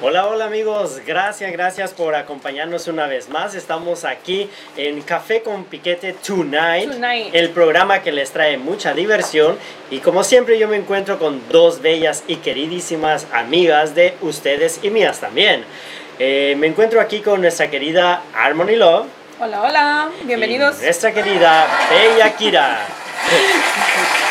Hola, hola amigos, gracias, gracias por acompañarnos una vez más. Estamos aquí en Café con Piquete Tonight, Tonight. el programa que les trae mucha diversión. Y como siempre yo me encuentro con dos bellas y queridísimas amigas de ustedes y mías también. Eh, me encuentro aquí con nuestra querida Harmony Love. Hola, hola, bienvenidos. Y nuestra querida Bella Kira.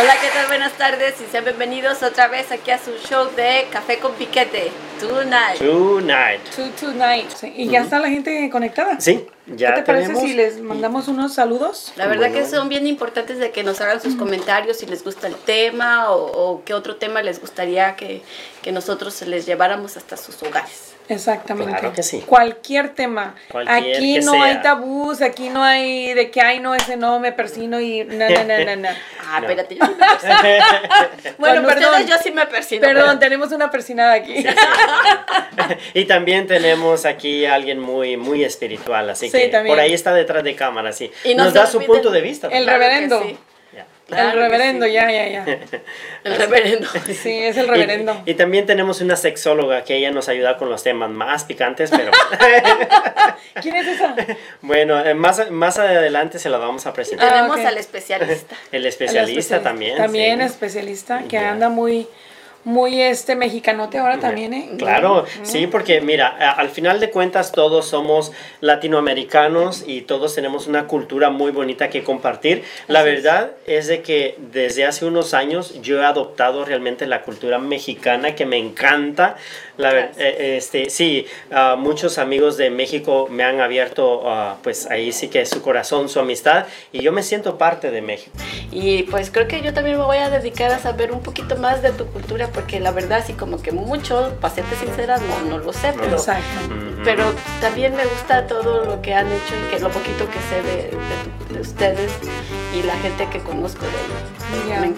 Hola, ¿qué tal? Buenas tardes y sean bienvenidos otra vez aquí a su show de Café con Piquete, Tonight. Tonight. To tonight. Sí, Y ya está la gente conectada. Sí, ya ¿Qué te parece si les mandamos unos saludos? La verdad Bueno. que son bien importantes de que nos hagan sus comentarios si les gusta el tema o, o qué otro tema les gustaría que, que nosotros les lleváramos hasta sus hogares. Exactamente. Claro que sí. Cualquier tema. Cualquier aquí que no sea. hay tabús, aquí no hay de que ay no ese no me persino y no no no no no. Ah, No. espérate, yo sí me persino. Bueno, Con ustedes perdón. yo sí me persino. Perdón, tenemos una persinada aquí. y también tenemos aquí a alguien muy, muy espiritual, así Sí, que también. por ahí está detrás de cámara, sí. Y no Nos da su punto de vista. El. Claro que reverendo. Claro el reverendo, sí. ya, ya, ya. El reverendo. Sí, es el reverendo. Y, y también tenemos una sexóloga que ella nos ayuda con los temas más picantes, pero ¿Quién es esa? bueno, eh, más, más adelante se la vamos a presentar. Ah, Tenemos ok. al especialista. El especialista El también. También sí. especialista, que anda muy, muy este mexicanote ahora también, ¿eh? Claro, sí, porque mira, al final de cuentas todos somos latinoamericanos y todos tenemos una cultura muy bonita que compartir. La Así es. verdad es de que desde hace unos años yo he adoptado realmente la cultura mexicana que me encanta. La eh, este, sí, ah, muchos amigos de México me han abierto, ah, pues ahí sí que su corazón, su amistad y yo me siento parte de México. Y pues creo que yo también me voy a dedicar a saber un poquito más de tu cultura, porque la verdad, así como que mucho, para serte sincera, no, no lo sé, pero, Exacto. Pero también me gusta todo lo que han hecho y que lo poquito que sé de, de- de ustedes y la gente que conozco de ellos.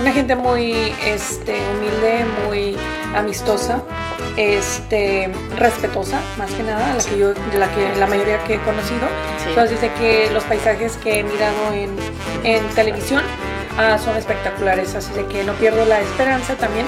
Una gente muy este, humilde, muy amistosa, este, respetuosa, más que nada, la que yo, de la que la mayoría que he conocido. Sí. Entonces dice que los paisajes que he mirado en, en televisión ah, son espectaculares, así de que no pierdo la esperanza también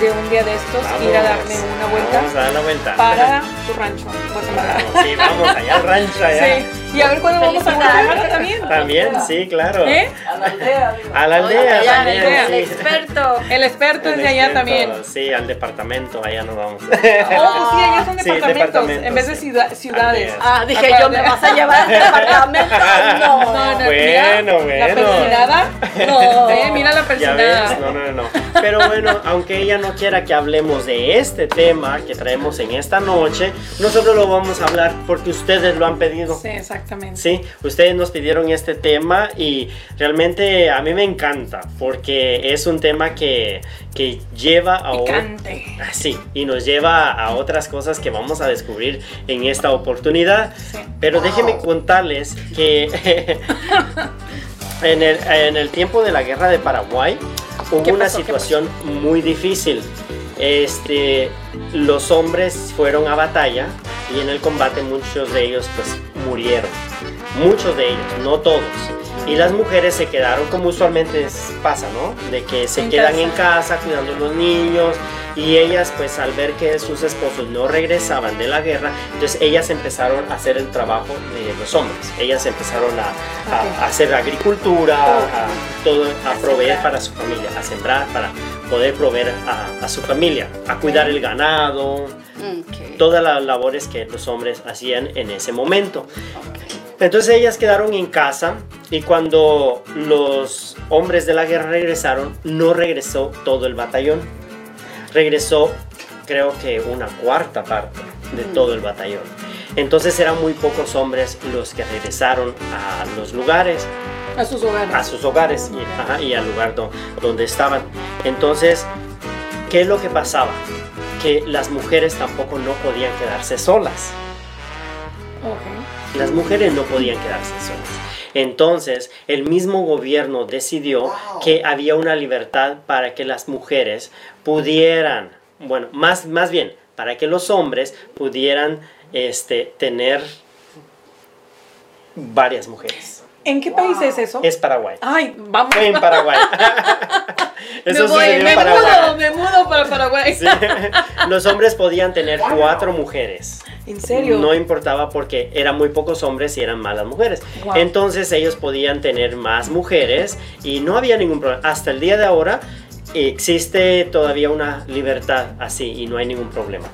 de un día de estos ir a darme una vuelta Vamos a dar la vuelta. para tu rancho, Guatemala. Sí, vamos allá al rancho allá. Sí, y a ver cuándo vamos a. Guatemala también. También, sí, claro. ¿Eh? A la aldea. A la aldea, también, el, sí. experto. El experto es de allá también. Sí, al departamento, allá nos vamos. Oh, pues sí, allá son Sí, departamentos, departamentos, en vez de sí. ciudad- ciudades. Ah, dije yo, ¿me vas a llevar al departamento? No. No, no, Bueno, mira, La bueno. persinada. No. Eh, mira la Ya persinada. ves, no, no, no. Pero bueno, aunque ella no quiera que hablemos de este tema que traemos en esta noche, nosotros lo vamos a hablar porque ustedes lo han pedido. Sí, exactamente. Sí, ustedes nos pidieron este tema y realmente a mí me encanta porque es un tema que, que lleva a... o- Picante. Ah, Sí, y nos lleva a otras cosas que vamos a descubrir en esta oportunidad. Sí. Pero déjenme contarles que en, el, en el tiempo de la guerra de Paraguay hubo ¿Qué una situación muy difícil. Este, los hombres fueron a batalla y en el combate muchos de ellos pues murieron. Muchos de ellos, no todos. Y las mujeres se quedaron como usualmente pasa, ¿no? De que se En quedan casa. en casa cuidando a los niños y ellas pues al ver que sus esposos no regresaban de la guerra, entonces ellas empezaron a hacer el trabajo de los hombres. Ellas empezaron a, a- Ok. a hacer agricultura, a, todo, a proveer para su familia, a sembrar para poder proveer a, a su familia, a cuidar el ganado, Ok, todas las labores que los hombres hacían en ese momento. Entonces ellas quedaron en casa y cuando los hombres de la guerra regresaron, no regresó todo el batallón. Regresó creo que una cuarta parte de todo el batallón. Entonces eran muy pocos hombres los que regresaron a los lugares, A sus hogares. a sus hogares y, ajá, y al lugar do- donde estaban. Entonces, ¿qué es lo que pasaba? Que las mujeres tampoco no podían quedarse solas. Ok. Las mujeres no podían quedarse solas. Entonces, el mismo gobierno decidió que había una libertad para que las mujeres pudieran, bueno, más, más bien, para que los hombres pudieran este, tener varias mujeres. ¿En qué país es eso? Es Paraguay. Ay, vamos. Fue en Paraguay. Eso me voy, en me Paraguay. mudo, me mudo Sí. Los hombres podían tener cuatro mujeres. ¿En serio? No importaba porque eran muy pocos hombres y eran malas mujeres. Wow. Entonces ellos podían tener más mujeres y no había ningún problema. Hasta el día de ahora existe todavía una libertad así y no hay ningún problema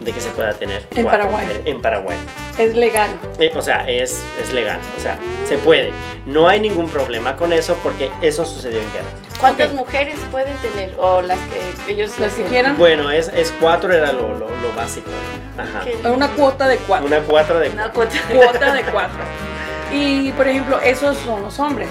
de que se pueda tener. En cuatro Paraguay. En Paraguay. Es legal. Eh, O sea, es, es legal. O sea, se puede. No hay ningún problema con eso porque eso sucedió en guerra. ¿Cuántas mujeres pueden tener? O las que ellos Las que quieran. Bueno, es, es cuatro era lo, lo, lo básico. Ajá. ¿Qué? Una cuota de cuatro. Una cuatro de Una cuota. Cuota de cuatro. Y, por ejemplo, esos son los hombres.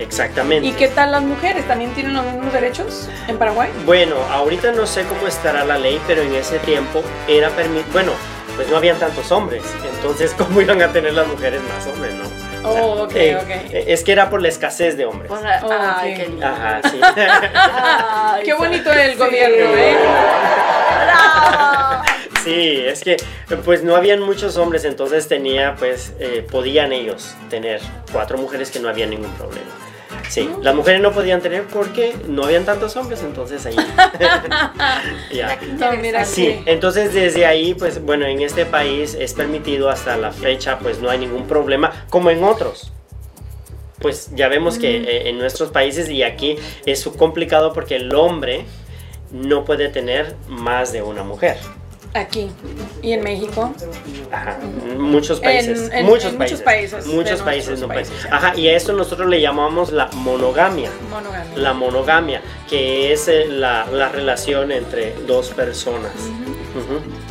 Exactamente. ¿Y qué tal las mujeres? ¿También tienen los mismos derechos en Paraguay? Bueno, ahorita no sé cómo estará la ley, pero en ese tiempo era permitido. Bueno, pues no habían tantos hombres. Entonces, ¿cómo iban a tener las mujeres más hombres, no? O sea, Oh, ok, eh, ok. eh, Es que era por la escasez de hombres. Por la- Oh, Ay, ok. qué lindo. Ajá, sí. Ay, Qué bonito el Sí. gobierno, ¿eh? ¡Bravo! Sí, es que pues no habían muchos hombres, entonces tenía, pues, eh, podían ellos tener cuatro mujeres que no había ningún problema. Sí, las mujeres no podían tener porque no habían tantos hombres, entonces ahí. ya. No, mira, Sí, entonces desde ahí, pues bueno, en este país es permitido hasta la fecha, pues no hay ningún problema, como en otros. Pues ya vemos que eh, en nuestros países y aquí es complicado porque el hombre no puede tener más de una mujer. Aquí. ¿Y en México? Ajá, muchos países, En- en- muchos, en países muchos países muchos países, no países. Ajá, y a eso nosotros le llamamos la monogamia. Monogamia. La monogamia, que es eh, la, la relación entre dos personas.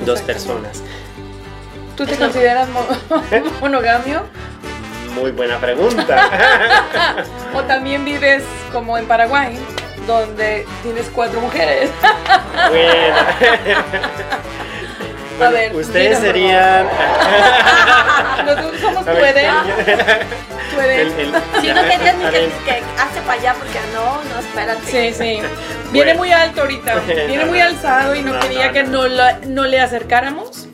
Dos personas. ¿Tú te consideras mo- monogamio? Muy buena pregunta. ¿O también vives como en Paraguay, donde tienes cuatro mujeres? bueno. A ver, ustedes serían. Nosotros somos pueden. Pueden. Si no querías ni que, que hace para allá, porque no, no, espérate. Sí, sí. Viene Bueno. muy alto ahorita. Viene muy alzado y no, No, quería no, que no. no, la- no le acercáramos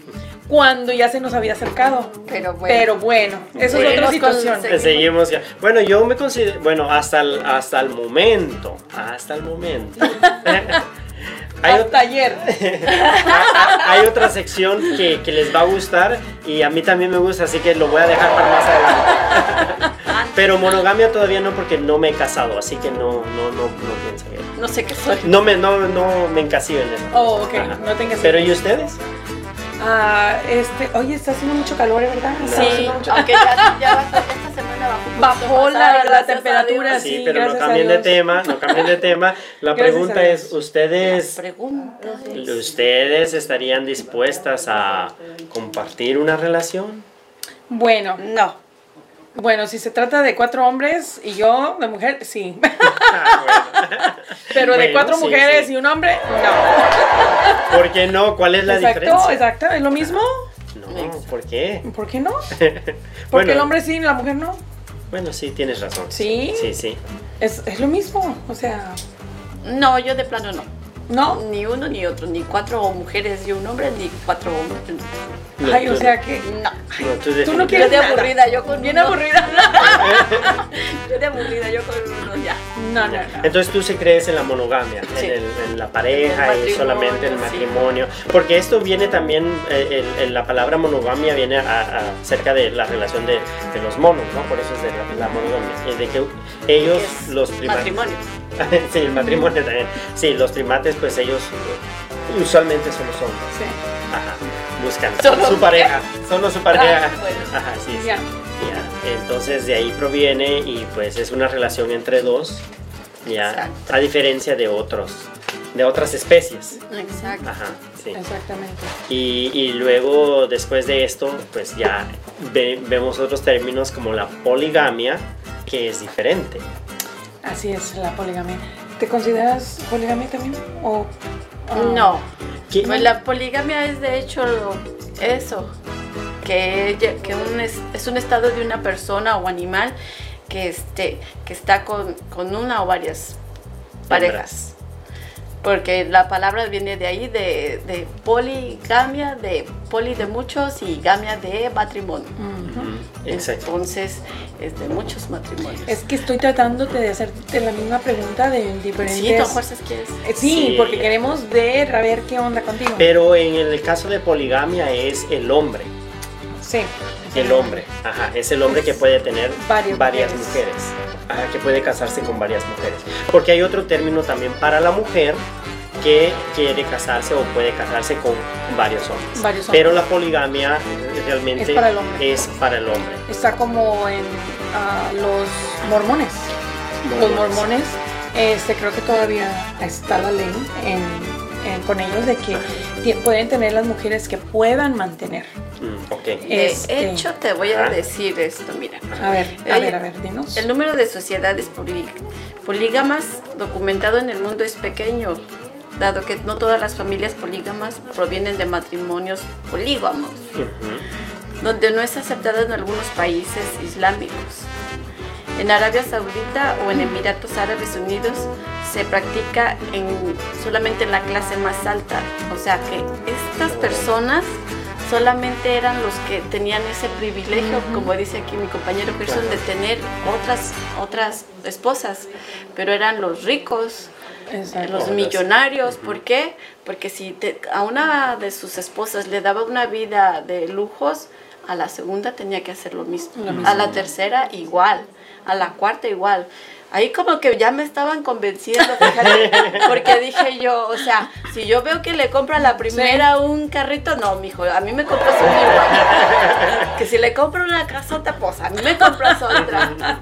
cuando ya se nos había acercado. Pero bueno. Pero bueno, eso es otra situación. seguimos. Seguimos ya. Bueno, yo me considero. Bueno, hasta el, hasta el momento. Hasta el momento. Hay, Hasta ayer. hay otra sección que, que les va a gustar y a mí también me gusta, así que lo voy a dejar para más adelante. Pero monogamia todavía no porque no me he casado, así que no, no, no, no pienso que- No sé qué soy. No me, no, no me encasillo en eso. Oh, ok. Ajá. No tengas Pero ¿y ustedes? Ah, este, oye, está haciendo mucho calor, ¿verdad? Está Sí, haciendo mucho- aunque ya, ya bajó, esta semana bajó Bajó la- temperatura. Sí, sí, pero no cambien de tema, no cambien de tema. La Gracias pregunta es, ¿ustedes, Pregunta es- ¿ustedes estarían dispuestas a compartir una relación? Bueno, No. Bueno, si se trata de cuatro hombres y yo de mujer, sí. Pero de cuatro sí, mujeres sí. y un hombre, no. ¿Por qué no? ¿Cuál es la exacto, diferencia? exacto, es lo mismo. No, ¿por qué? ¿Por qué no? Porque Bueno. el hombre sí y la mujer no. Bueno, sí, tienes razón. Sí. Sí, sí. Es, es lo mismo, o sea, No, yo de plano no. ¿No? Ni uno ni otro. Ni cuatro mujeres y un hombre, ni cuatro hombres. No, Ay, o sea que... No. no, tú Tú no Yo quieres de nada. aburrida, yo con Bien uno. aburrida. Yo de aburrida, yo con uno ya. No, no, no. Entonces tú sí crees en la monogamia, Sí. en, el- en la pareja En y solamente el matrimonio, sí. Porque esto viene también, eh, el- el- la palabra monogamia viene acerca de la relación de, de los monos, ¿no? Por eso es de la, la monogamia. De que ellos, Es los primates. Matrimonio. sí, el matrimonio también. Sí, los primates, pues ellos usualmente son los hombres. Sí. Ajá. Buscan Solo- su pareja. Solo su pareja. Ah, bueno. Ajá, sí. Ya, entonces de ahí proviene y pues es una relación entre dos, ya, Exacto. a diferencia de otros, de otras especies. Exacto. Ajá, sí. Exactamente. Y, y luego después de esto, pues ya ve- vemos otros términos como la poligamia, que es diferente. Así es la poligamia. ¿Te consideras poligamia también? ¿O, ah, No. ¿Qué? Pues la poligamia es de hecho lo- eso, que, ella- que un es, es un estado de una persona o animal que, este, que está con, con una o varias parejas. porque la palabra viene de ahí, de, de poligamia, de poli de muchos y gamia de matrimonio. Ujú, Exacto. Entonces, es de muchos matrimonios. Es que estoy tratando de hacerte la misma pregunta de diferentes... sí, tú fuerzas quieres. Eh, Sí, Sí. porque queremos ver, a ver qué onda contigo. Pero en el caso de poligamia es el hombre. sí. El hombre, ajá, es el hombre que puede tener Varias varias, mujeres. mujeres, ajá, que puede casarse con varias mujeres. Porque hay otro término también para la mujer que quiere casarse o puede casarse con varios hombres. Varios hombres. Pero la poligamia realmente Es para el hombre. es para el hombre. Está como en ah, los mormones. Los mormones, este, creo que todavía está la ley en- en- con ellos de que pueden tener las mujeres que puedan mantener. Mm. De Este- hecho, te voy a decir esto, mira. A ver, a ver, a ver, dinos. El número de sociedades polí- polígamas documentado en el mundo es pequeño, dado que no todas las familias polígamas provienen de matrimonios polígamos, donde no es aceptado en algunos países islámicos. En Arabia Saudita o en Emiratos Árabes Unidos se practica en, solamente en la clase más alta. O sea que estas personas solamente eran los que tenían ese privilegio, como dice aquí mi compañero Gerson, de tener otras, otras esposas. Pero eran los ricos, Exacto. los millonarios. ¿Por qué? Porque si te- a una de sus esposas le daba una vida de lujos, a la segunda tenía que hacer lo mismo. Lo mismo. A la tercera igual. A la cuarta igual. Ahí como que ya me estaban convenciendo, fíjate, porque dije yo, o sea, si yo veo que le compra a la primera un carrito, no, mijo, a mí me compras un igual. Que si le compro una casota, pues a mí me compras otra.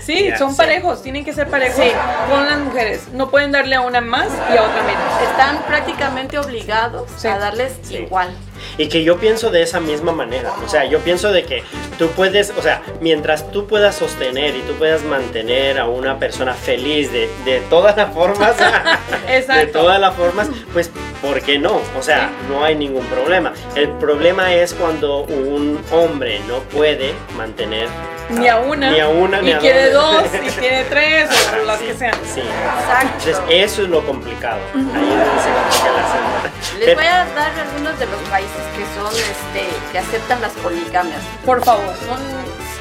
Sí, son sí. parejos, tienen que ser parejos Sí. con las mujeres. No pueden darle a una más y a otra menos. Están prácticamente obligados Sí. a darles Sí. igual. Y que yo pienso de esa misma manera. O sea, yo pienso de que tú puedes, o sea, mientras tú puedas sostener y tú puedas mantener a una persona feliz de, de todas las formas, de todas las formas, pues, ¿por qué no? O sea, no hay ningún problema. El problema es cuando un hombre no puede mantener Ni a una. Ni a una, ni y a quiere dos. dos, y quiere tres, o las Sí, que sean. Sí. Exacto. Entonces, eso es lo complicado. Ahí es donde se complica asunto. Les Pero- voy a dar algunos de los países que son, este, que aceptan las poligamias. Por favor. Son,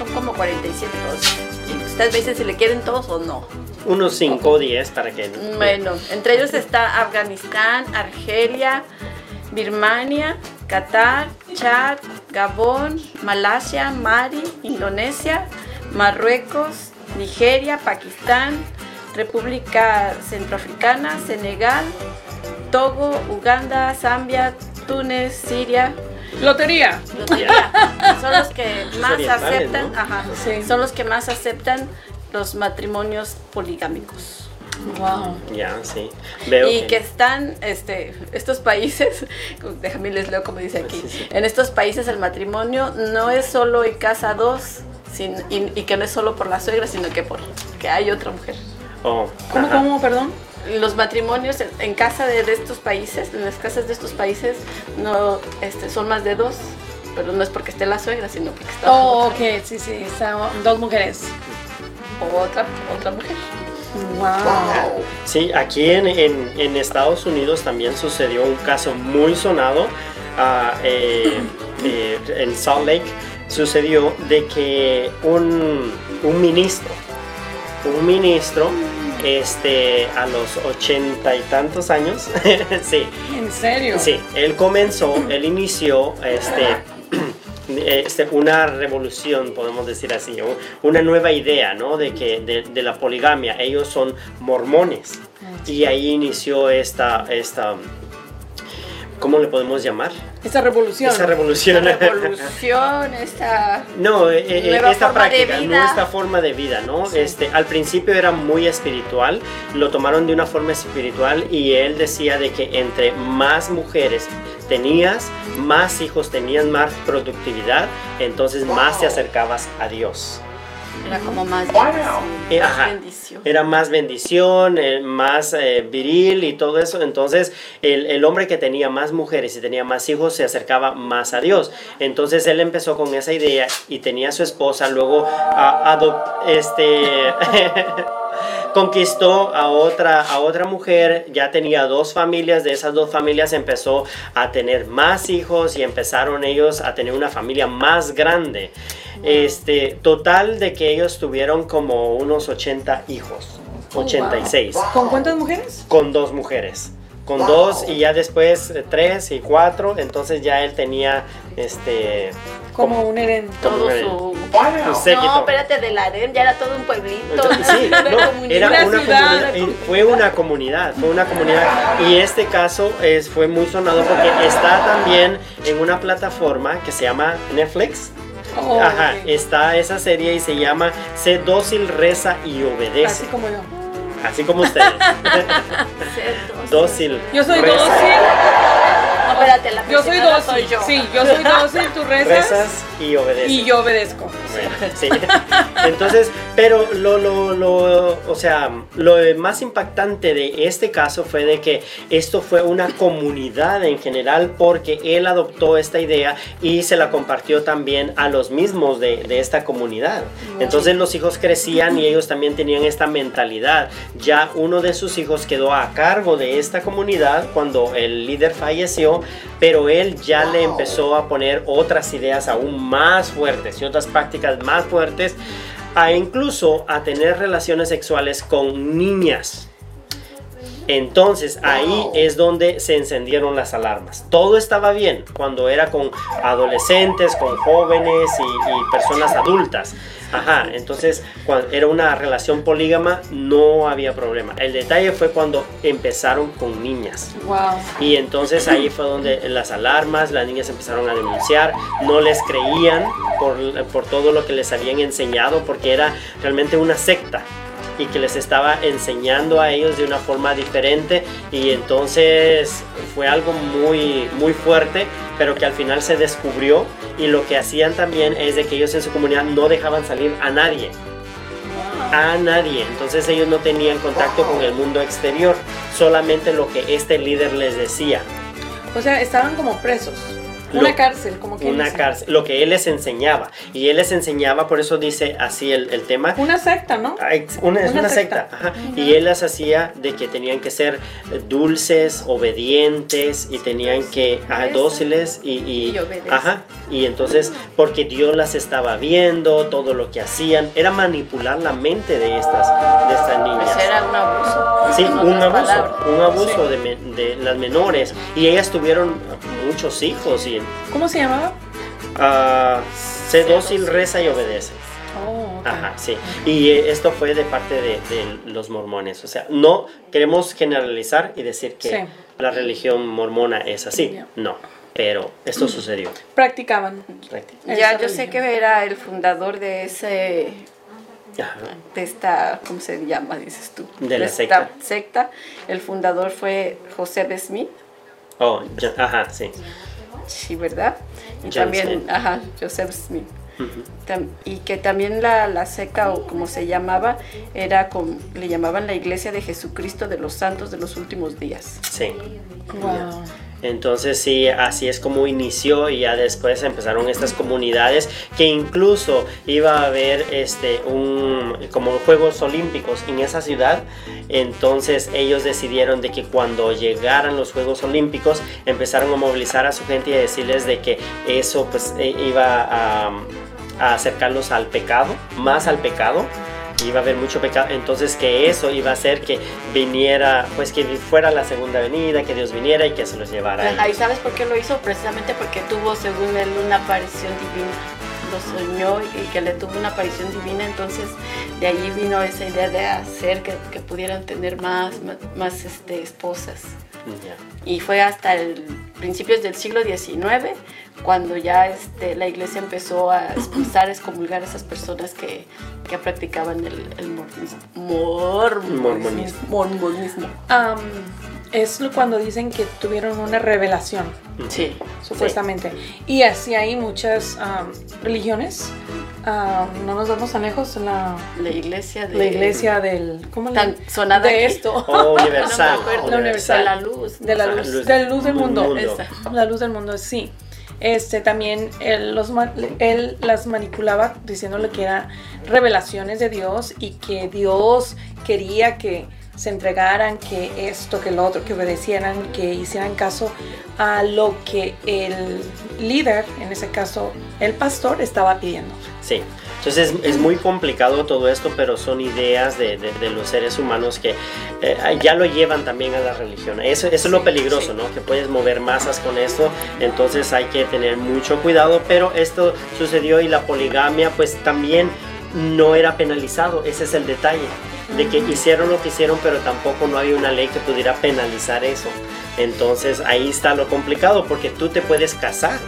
son como 47 todos. Y ustedes me dicen si le quieren todos o no. Unos 5 o 10 para que... Bueno, entre ellos está Afganistán, Argelia, Birmania, Qatar, Chad, Gabón, Malasia, Mali, Indonesia, Marruecos, Nigeria, Pakistán, República Centroafricana, Senegal, Togo, Uganda, Zambia, Túnez, Siria. Lotería. Lotería. Son los que más aceptan, ¿no? ajá, Sí. son los que más aceptan los matrimonios poligámicos. Wow. Ya, sí. Veo y que están este, estos países, déjame les leo como dice aquí, Sí, sí. en estos países el matrimonio no es solo en casa dos, sin- y, y que no es solo por la suegra, sino que por que hay otra mujer. Oh, ¿Cómo, ajá. cómo, perdón? Los matrimonios en, en casa de, de estos países, en las casas de estos países, no este, son más de dos, pero no es porque esté la suegra, sino porque está Oh, otra, ok, sí, sí, están dos mujeres. o otra, otra mujer. Wow. Sí, aquí en, en- en Estados Unidos también sucedió un caso muy sonado ah, eh, eh, en Salt Lake. Sucedió de que un, un ministro, un ministro, este, a los ochenta y tantos años, sí, ¿En serio? Sí, él comenzó, él inició este, una revolución, podemos decir así, una nueva idea, ¿no? De que de, de la poligamia. Ellos son mormones y ahí inició esta, esta, ¿cómo le podemos llamar? Esa revolución. Esa revolución. La revolución, esta... No, eh, eh, esta forma de práctica, vida. no esta forma de vida, ¿no? Este, al principio era muy espiritual, lo tomaron de una forma espiritual y él decía de que entre más mujeres tenías, más hijos tenías, más productividad, entonces más te acercabas a Dios. Era como más, Eh, más ajá. bendición. Era más bendición, eh, más eh, viril y todo eso. Entonces, el, el hombre que tenía más mujeres y tenía más hijos se acercaba más a Dios. Entonces, él empezó con esa idea y tenía a su esposa. Luego, a- este, conquistó a otra, a otra mujer, ya tenía dos familias, de esas dos familias empezó a tener más hijos y empezaron ellos a tener una familia más grande. Este, total de que ellos tuvieron como unos 80 hijos, 86, ¿Con cuántas mujeres? con dos mujeres. Con dos y ya después eh, tres y cuatro, entonces ya él tenía este Como un como Todo su... séquito. No, espérate, del harem ya era todo un pueblito. Entonces, sí, no, era Una una ciudad. comunidad, fue una comunidad, fue una comunidad. Y este caso es, fue muy sonado porque está también en una plataforma que se llama Netflix. Oh, Ajá, está esa serie y se llama Sé dócil, reza y obedece. Así como yo. Así como ustedes. Dócil. Yo soy reza, dócil. No, espérate, la Yo soy dócil. soy yo. Sí, yo soy dócil, tú rezas. Rezas y obedeces. Y yo obedezco. Bueno, sí. Entonces, pero lo, lo, lo, o sea, lo más impactante de este caso fue de que esto fue una comunidad en general porque él adoptó esta idea y se la compartió también a los mismos de, de esta comunidad. Entonces los hijos crecían y ellos también tenían esta mentalidad. Ya uno de sus hijos quedó a cargo de esta comunidad cuando el líder falleció, pero él ya le empezó a poner otras ideas aún más fuertes y otras prácticas más fuertes, a incluso a tener relaciones sexuales con niñas. Entonces ahí es donde se encendieron las alarmas. Todo estaba bien cuando era con adolescentes, con jóvenes y, y personas adultas. Ajá, entonces cuando era una relación polígama no había problema. El detalle fue cuando empezaron con niñas. Wow. Y entonces ahí fue donde las alarmas, las niñas empezaron a denunciar, no les creían por, por todo lo que les habían enseñado, porque era realmente una secta y que les estaba enseñando a ellos de una forma diferente y entonces fue algo muy muy fuerte pero que al final se descubrió y lo que hacían también es de que ellos en su comunidad no dejaban salir a nadie a nadie. Entonces ellos no tenían contacto con el mundo exterior, solamente lo que este líder les decía. O sea, estaban como presos. Lo- Una cárcel, como que Una cárcel, lo que él les enseñaba. Y él les enseñaba, por eso dice así el, el tema. Una secta, ¿no? Ex- Una, es Una una secta. secta. ajá. Y él las hacía de que tenían que ser dulces, obedientes y tenían que ajá, dóciles y, y, Y ajá. Y entonces, porque Dios las estaba viendo, todo lo que hacían, era manipular la mente de estas, de estas niñas. Pues era un abuso. Sí, un abuso, palabras. un abuso de, me- de las menores. Y ellas tuvieron muchos hijos y ¿Cómo se llamaba? ah, sé dócil, reza y obedece. Oh. Ajá, sí. Y eh, esto fue de parte de, de los mormones. O sea, no queremos generalizar y decir que Sí. la religión mormona es así. No, pero esto sucedió. Practicaban. prácticamente. Ya, yo sé que era el fundador de ese Ajá. de esta, ¿cómo se llama? Dices tú. De la esta secta. secta. El fundador fue Joseph Smith, Oh, ya- ajá, sí. sí, ¿verdad? Y también, Smith. ajá, Joseph Smith. Y que también la, la secta, o como se llamaba, era con, le llamaban la Iglesia de Jesucristo de los Santos de los Últimos Días. Sí. Wow. Entonces sí, así es como inició y ya después empezaron estas comunidades que incluso iba a haber este un como Juegos Olímpicos en esa ciudad. Entonces ellos decidieron de que cuando llegaran los Juegos Olímpicos empezaron a movilizar a su gente y a decirles de que eso pues eh, iba a, a acercarlos al pecado, más al pecado iba a haber mucho pecado, entonces que eso iba a hacer que viniera, pues que fuera la segunda venida, que Dios viniera y que se los llevara. Ahí sabes por qué lo hizo, precisamente porque tuvo, según él, una aparición divina. Lo soñó y que le tuvo una aparición divina, entonces de ahí vino esa idea de hacer que, que pudieran tener más, más, más, este, esposas. Ya. Y fue hasta el principios del siglo XIX cuando ya este, la iglesia empezó a expulsar, excomulgar a esas personas que, que practicaban el, el mormonismo. Mormonismo. Mormonismo. Am, es cuando dicen que tuvieron una revelación, Sí. supuestamente. Y así hay muchas am, religiones. Am, no nos vamos tan lejos. La, La iglesia de... la iglesia del. ¿Cómo le Tan sonada De aquí. esto. Oh, universal. No. La universal. De la luz. De la luz, luz de la luz del mundo. mundo. Esa. La luz del mundo, sí. Este también él, los, él las manipulaba diciéndole que eran revelaciones de Dios y que Dios quería que se entregaran, que esto, que lo otro, que obedecieran, que hicieran caso a lo que el líder, en ese caso el pastor, estaba pidiendo. Sí, entonces es, es muy complicado todo esto, pero son ideas de, de- de los seres humanos que eh, ya lo llevan también a la religión. Eso, eso es lo peligroso, sí. ¿no? Que puedes mover masas con esto, entonces hay que tener mucho cuidado, pero esto sucedió y la poligamia pues también no era penalizado, ese es el detalle, de que hicieron lo que hicieron, pero tampoco no había una ley que pudiera penalizar eso. Entonces ahí está lo complicado, porque tú te puedes casar,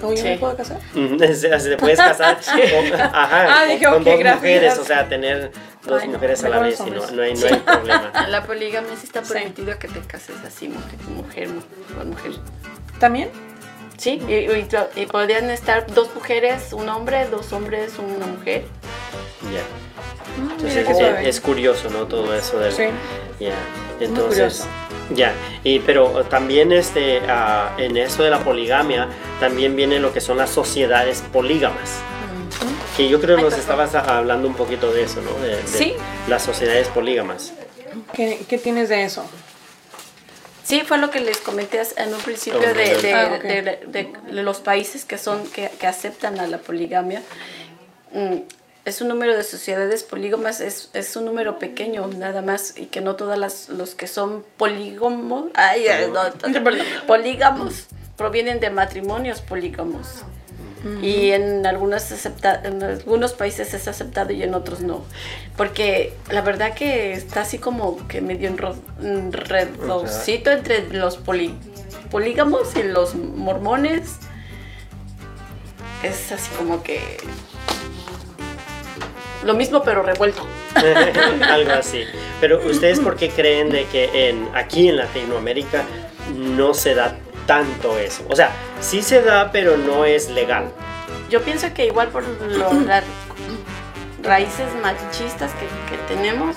¿Cómo yo Sí. me puedo casar? Te puedes casar con, ajá, Ah, dije, con dos gracias. mujeres, o sea, tener dos Ay, no, mujeres a la vez y no, no hay, no hay problema. La poligamia sí está Sí. permitido que te cases así, mujer, mujer con mujer. ¿También? Sí, y, y- y podrían estar dos mujeres, un hombre, dos hombres, una mujer. Ya. Mm, Entonces es, curioso, ¿no? Todo eso del, Sí. ya. Entonces, ya. Y pero también este ah, en esto de la poligamia también viene lo que son las sociedades polígamas. Que yo creo Ay, nos estabas a- hablando un poquito de eso, ¿no? De, de Sí. Las sociedades polígamas. ¿Qué, qué tienes de eso? Sí, fue lo que les comenté en un principio de, de- Ah, de- de- de los países que son que, que aceptan a la poligamia. Mm, es un número de sociedades polígamas, es, es un número pequeño nada más y que no todas las los que son polígamos, ay, ay, no, polígamos provienen de matrimonios polígamos. Y en, algunas acepta, en algunos países es aceptado y en otros no. Porque la verdad que está así como que medio enredosito entre los poli- polígamos y los mormones. Es así como que lo mismo pero revuelto. Algo así. Pero ustedes por qué creen de que en aquí en Latinoamérica no se da tanto eso? O sea, sí se da, pero no es legal. Yo pienso que igual por las raíces machistas que, que tenemos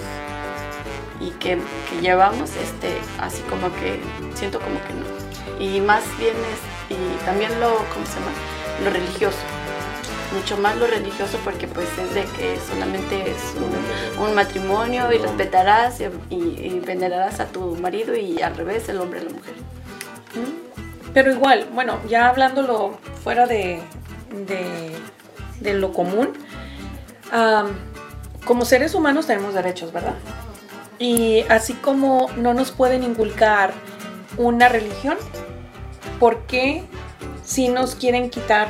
y que, que llevamos, este, así como que siento como que no. Y más bien es, y también lo, ¿cómo se llama? Lo religioso. Mucho más lo religioso porque pues es de que solamente es un, un matrimonio y respetarás y, y- y venerarás a tu marido y al revés el hombre a la mujer. Pero igual, bueno, ya hablándolo fuera de, de, lo común, como seres humanos tenemos derechos, ¿verdad? Y así como no nos pueden inculcar una religión, ¿por qué si nos quieren quitar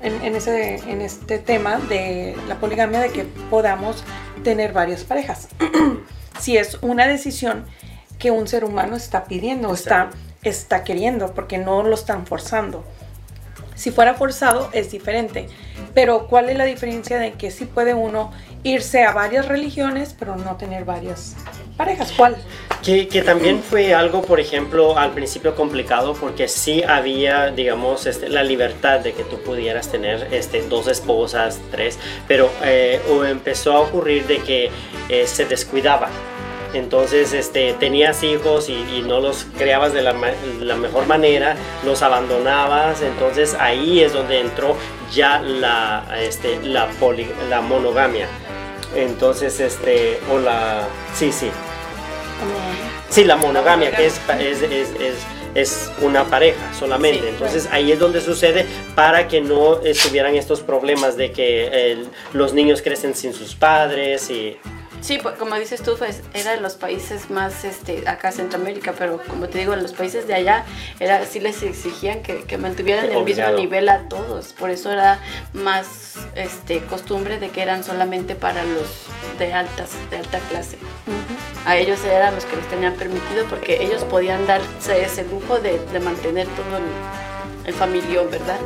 en, en ese, en este tema de la poligamia de que podamos tener varias parejas? si es una decisión que un ser humano está pidiendo, está, está queriendo, porque no lo están forzando. Si fuera forzado es diferente, pero ¿cuál es la diferencia de que sí puede uno irse a varias religiones, pero no tener varias parejas? ¿Cuál? Que, que también fue algo, por ejemplo, al principio complicado porque sí había, digamos, este, la libertad de que tú pudieras tener este, dos esposas, tres, pero eh, o empezó a ocurrir de que eh, se descuidaba. Entonces este, tenías hijos y, y no los creabas de la, la mejor manera, los abandonabas, entonces ahí es donde entró ya la, este, la, poli- la monogamia. Entonces, este, o la, sí, sí, Sí, la monogamia, que es, es, es, es, es una pareja solamente. Sí, Entonces ahí es donde sucede para que no estuvieran estos problemas de que los niños crecen sin sus padres y... Sí, pues, como dices tú, pues, era de los países más, este, acá Centroamérica, pero como te digo, en los países de allá, era, sí les exigían que, que mantuvieran el Obligado. mismo nivel a todos. Por eso era más este, costumbre de que eran solamente para los de altas, de alta clase. A ellos eran los que les tenían permitido porque ellos podían darse ese lujo de, de mantener todo el, el familión, ¿verdad?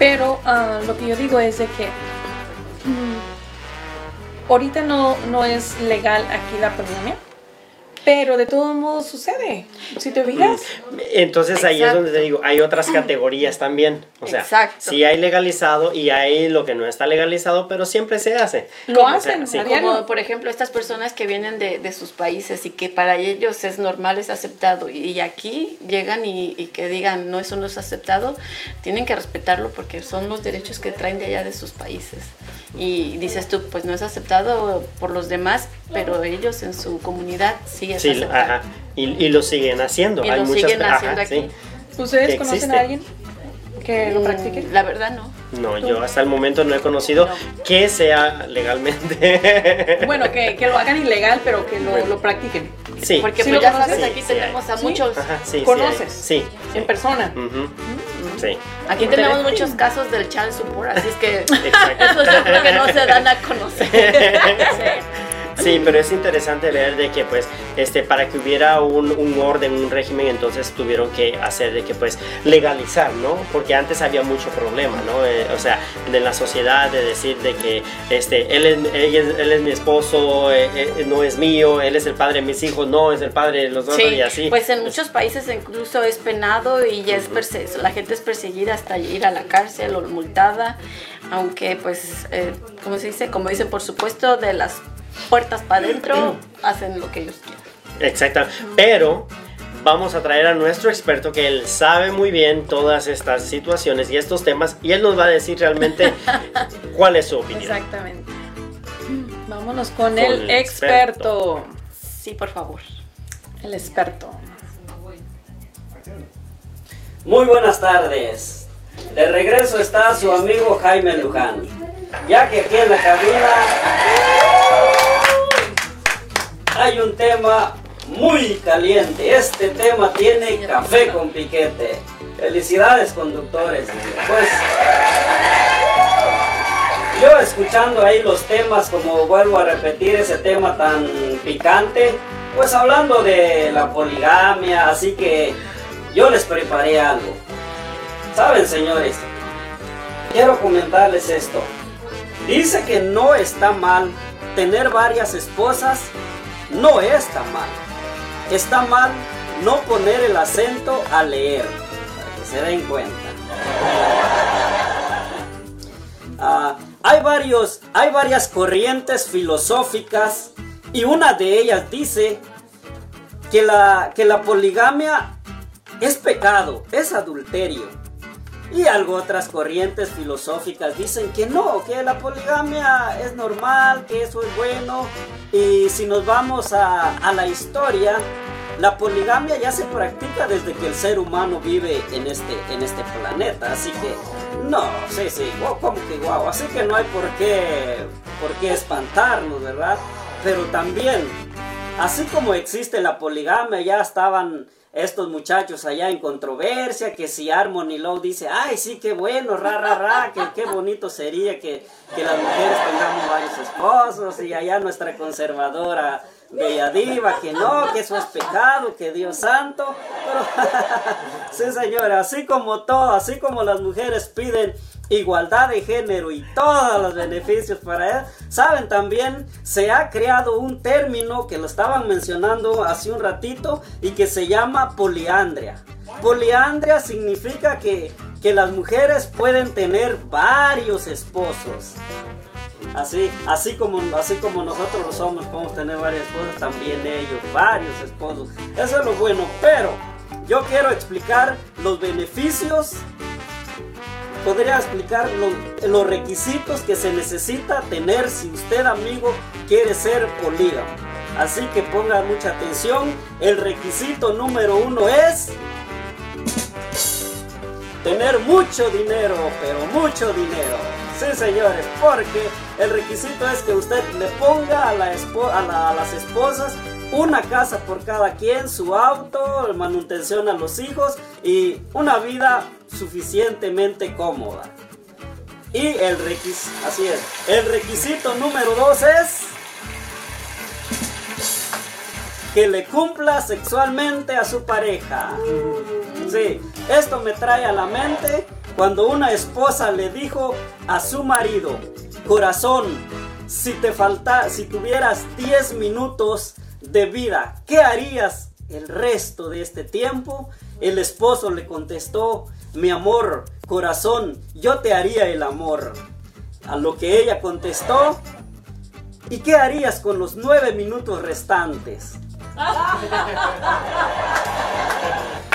Pero ah, lo que yo digo es de que mm, ahorita no, no es legal aquí la poligamia. Pero de todos modos sucede. Si te fijas. Entonces ahí es Exacto. donde te digo, hay otras categorías también. O sea, Exacto. sí hay legalizado y hay lo que no está legalizado, pero siempre se hace. Lo O sea, hacen, sí. Como por ejemplo estas personas que vienen de, de sus países y que para ellos es normal, es aceptado y, y aquí llegan y, y que digan no, eso no es aceptado, tienen que respetarlo porque son los derechos que traen de allá de sus países. Y dices tú, pues no es aceptado por los demás, pero ellos en su comunidad sí es Sí, ajá. Y, y lo siguen haciendo. Y hay lo muchas siguen ajá, haciendo sí. aquí. ¿Ustedes que conocen existe. a alguien que lo Mm, practique? La verdad no. No, yo hasta el momento no he conocido No. que sea legalmente. Bueno, que, que lo hagan ilegal, pero que lo, Bueno. lo practiquen. sí. Porque ¿Sí pues ya conoces? sabes, aquí Sí, sí tenemos a ¿Sí? muchos. Ajá, sí, sí. ¿Conoces? Sí. sí. En persona. Ujú. Sí. Aquí tenemos te- muchos casos del child support, así es que Exacto. esos yo creo que no se dan a conocer. Sí, pero es interesante ver de que pues este para que hubiera un, un orden, un régimen, entonces tuvieron que hacer de que pues legalizar, ¿no? Porque antes había mucho problema, ¿no? Eh, o sea, de la sociedad de decir de que este él es, él es mi esposo, eh, eh, no es mío, él es el padre de mis hijos, no es el padre de los dos Sí, y así. pues en muchos países incluso es penado y ya es perse- la gente es perseguida hasta ir a la cárcel o multada, aunque pues, como se dice, como dicen, por supuesto, de las puertas para adentro hacen lo que ellos quieran. Exacto. Pero vamos a traer a nuestro experto que él sabe muy bien todas estas situaciones y estos temas y él nos va a decir realmente cuál es su opinión. Exactamente. Vámonos con, Con el el experto. Sí, por favor. El experto. Muy buenas tardes. De regreso está su amigo Jaime Luján. Ya que aquí en la cabina hay un tema muy caliente. Este tema tiene café con piquete. Felicidades conductores. Pues yo escuchando ahí los temas, como vuelvo a repetir ese tema tan picante, pues hablando de la poligamia, así que yo les preparé algo. Saben señores, quiero comentarles esto. Dice que no está mal tener varias esposas, no está mal. Está mal no poner el acento a leer, para que se den cuenta. Ah, hay, varios, hay varias corrientes filosóficas y una de ellas dice que la, que la poligamia es pecado, es adulterio. Y algo otras corrientes filosóficas dicen que no, que la poligamia es normal, que eso es bueno. Y si nos vamos a, a la historia, la poligamia ya se practica desde que el ser humano vive en este, en este planeta. Así que, no, sí, sí, guau, como que guau. Así que no hay por qué, por qué espantarnos, ¿verdad? Pero también, así como existe la poligamia, ya estaban estos muchachos allá en controversia, que si Harmony Lowe dice, ay, sí, qué bueno, ra, ra, ra, que qué bonito sería que, que las mujeres tengamos varios esposos, y allá nuestra conservadora Bella Diva, que no, que eso es pecado, que Dios santo, pero sí señora, así como todo, así como las mujeres piden igualdad de género y todos los beneficios para él. Saben también, se ha creado un término que lo estaban mencionando hace un ratito y que se llama poliandria. Poliandria significa que, que las mujeres pueden tener varios esposos. Así, así como, así como nosotros lo somos, podemos tener varias esposas, también ellos, varios esposos. Eso es lo bueno, pero yo quiero explicar los beneficios podría explicar lo- los requisitos que se necesita tener si usted, amigo, quiere ser polígamo. Así que ponga mucha atención. El requisito número uno es tener mucho dinero, pero mucho dinero. Sí, señores, porque el requisito es que usted le ponga a, a las esposas una casa por cada quien, su auto, manutención a los hijos y una vida suficientemente cómoda. Y el requisito, así es, el requisito número dos es que le cumpla sexualmente a su pareja. Sí, esto me trae a la mente cuando una esposa le dijo a su marido, corazón, si te falta, si tuvieras 10 minutos de vida, ¿qué harías el resto de este tiempo? El esposo le contestó, mi amor, corazón, yo te haría el amor. A lo que ella contestó, ¿y qué harías con los nueve minutos restantes?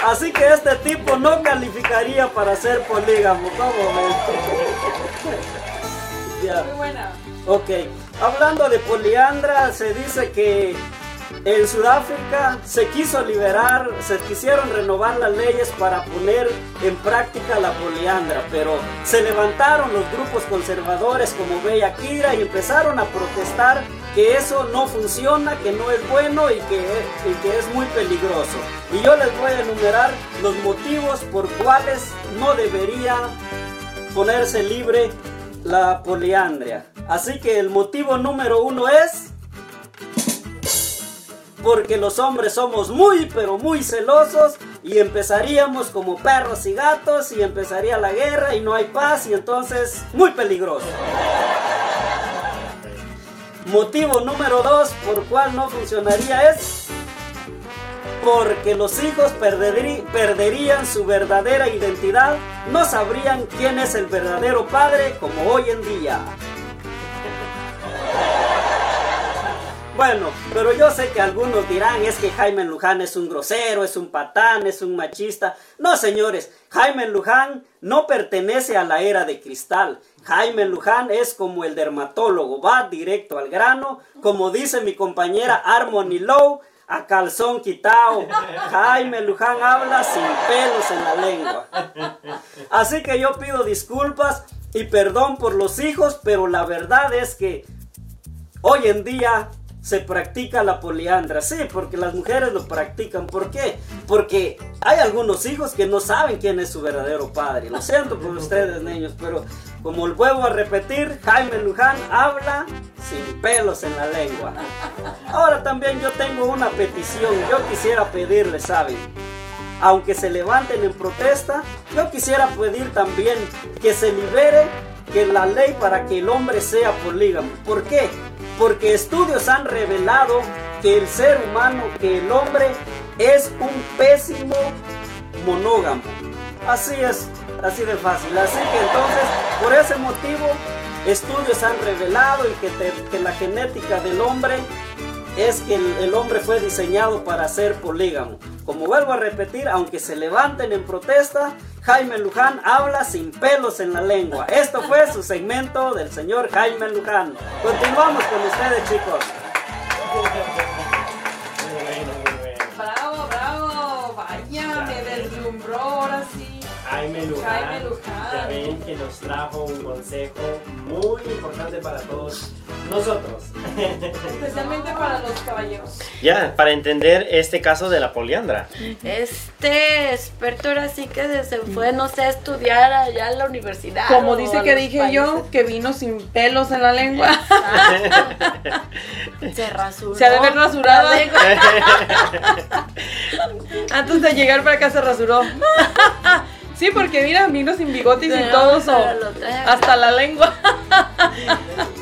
Así que este tipo no calificaría para ser polígamo. ¿Cómo ya. Muy buena. Ok, hablando de poliandra, se dice que en Sudáfrica se quiso liberar, se quisieron renovar las leyes para poner en práctica la poliandra, pero se levantaron los grupos conservadores como Bella Kira y empezaron a protestar que eso no funciona, que no es bueno y que, que es muy peligroso. Y yo les voy a enumerar los motivos por cuales no debería ponerse libre la poliandria. Así que el motivo número uno es porque los hombres somos muy pero muy celosos y empezaríamos como perros y gatos y empezaría la guerra y no hay paz y entonces muy peligroso. Motivo número dos por cual no funcionaría es porque los hijos perderí- perderían su verdadera identidad, no sabrían quién es el verdadero padre como hoy en día. Bueno, pero yo sé que algunos dirán es que Jaime Luján es un grosero, es un patán, es un machista. No, señores, Jaime Luján no pertenece a la era de cristal. Jaime Luján es como el dermatólogo, va directo al grano, como dice mi compañera Harmony Lowe, a calzón quitao. Jaime Luján habla sin pelos en la lengua. Así que yo pido disculpas y perdón por los hijos, pero la verdad es que hoy en día se practica la poliandra. Sí, porque las mujeres lo practican. ¿Por qué? Porque hay algunos hijos que no saben quién es su verdadero padre. Lo siento por ustedes, niños, pero como vuelvo a repetir, Jaime Luján habla sin pelos en la lengua. Ahora también yo tengo una petición. Yo quisiera pedirle, ¿saben? aunque se levanten en protesta, yo quisiera pedir también que se libere que la ley para que el hombre sea polígamo. ¿Por qué? Porque estudios han revelado que el ser humano, que el hombre es un pésimo monógamo. Así es, así de fácil. Así que entonces, por ese motivo, estudios han revelado y que, la genética del hombre es que el hombre fue diseñado para ser polígamo. Como vuelvo a repetir, aunque se levanten en protesta, Jaime Luján habla sin pelos en la lengua. Esto fue su segmento del señor Jaime Luján. Continuamos con ustedes, chicos. Muy bueno, muy bueno. Bravo, bravo. Vaya, me deslumbró ahora sí. Jaime Luján. Jaime Luján. Ya ven que nos trajo un consejo muy importante para todos nosotros. Especialmente para los caballeros. ya, para entender este caso de la poliandra. Este experto ahora sí que se fue, no sé, a estudiar allá en la universidad. Como dice a que dije yo, que vino sin pelos en la lengua. Se rasuró. Se ha de haber rasurado. Antes de llegar para acá se rasuró. Sí, porque mira, vino sin bigotes y Pero- todo eso. pero lo trae acá. Hasta la lengua.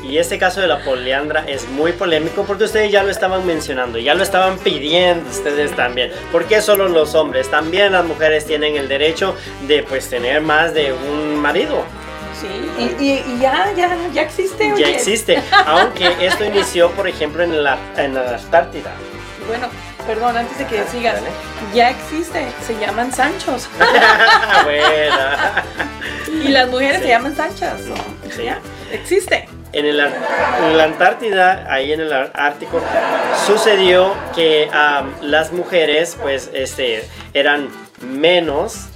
Y este caso de la poliandra es muy polémico porque ustedes ya lo estaban mencionando, ya lo estaban pidiendo ustedes también. ¿Por qué solo los hombres? También las mujeres tienen el derecho de pues tener más de un marido. Sí, y, y- y ya, ya, ya existe. Ya oye. existe, aunque esto inició por ejemplo en la, en la Antártida. Bueno, perdón, antes de que sigas. Dale. Ya existe, se llaman Sanchos. Buena. Y las mujeres Sí. se llaman Sanchas. Sí. Ya, existe. En, el en la Antártida, ahí en el Ártico, sucedió que las mujeres, pues, este, eran menos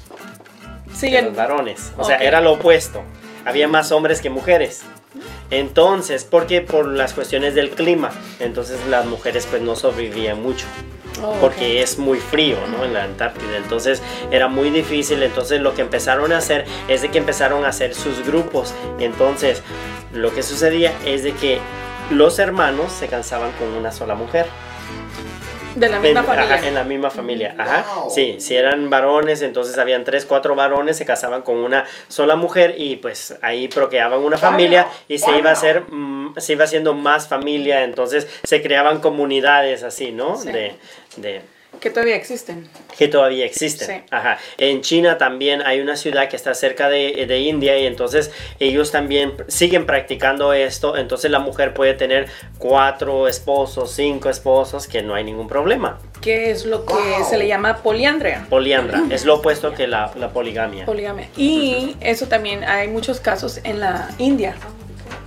que los Siguen. varones. O sea, era lo opuesto. Había más hombres que mujeres. Entonces, porque por las cuestiones del clima, entonces las mujeres pues no sobrevivían mucho Oh, porque es muy frío, ¿no? En la Antártida. Entonces era muy difícil. Entonces lo que empezaron a hacer es de que empezaron a hacer sus grupos. Entonces lo que sucedía es de que los hermanos se cansaban con una sola mujer. De la misma en, familia. ajá, en la misma familia. Ajá. Sí, si eran varones, entonces habían tres, cuatro varones, se casaban con una sola mujer y pues ahí procreaban una familia y se iba a hacer, mm, se iba haciendo más familia, entonces se creaban comunidades así, ¿no? Sí. De, de, Que todavía existen. que todavía existen. Sí. Ajá. En China también hay una ciudad que está cerca de, de India y entonces ellos también siguen practicando esto. Entonces la mujer puede tener cuatro esposos, cinco esposos, que no hay ningún problema. Que es lo que se le llama poliandria. Poliandra es lo opuesto que la, la poligamia. Poligamia. Y eso también hay muchos casos en la India.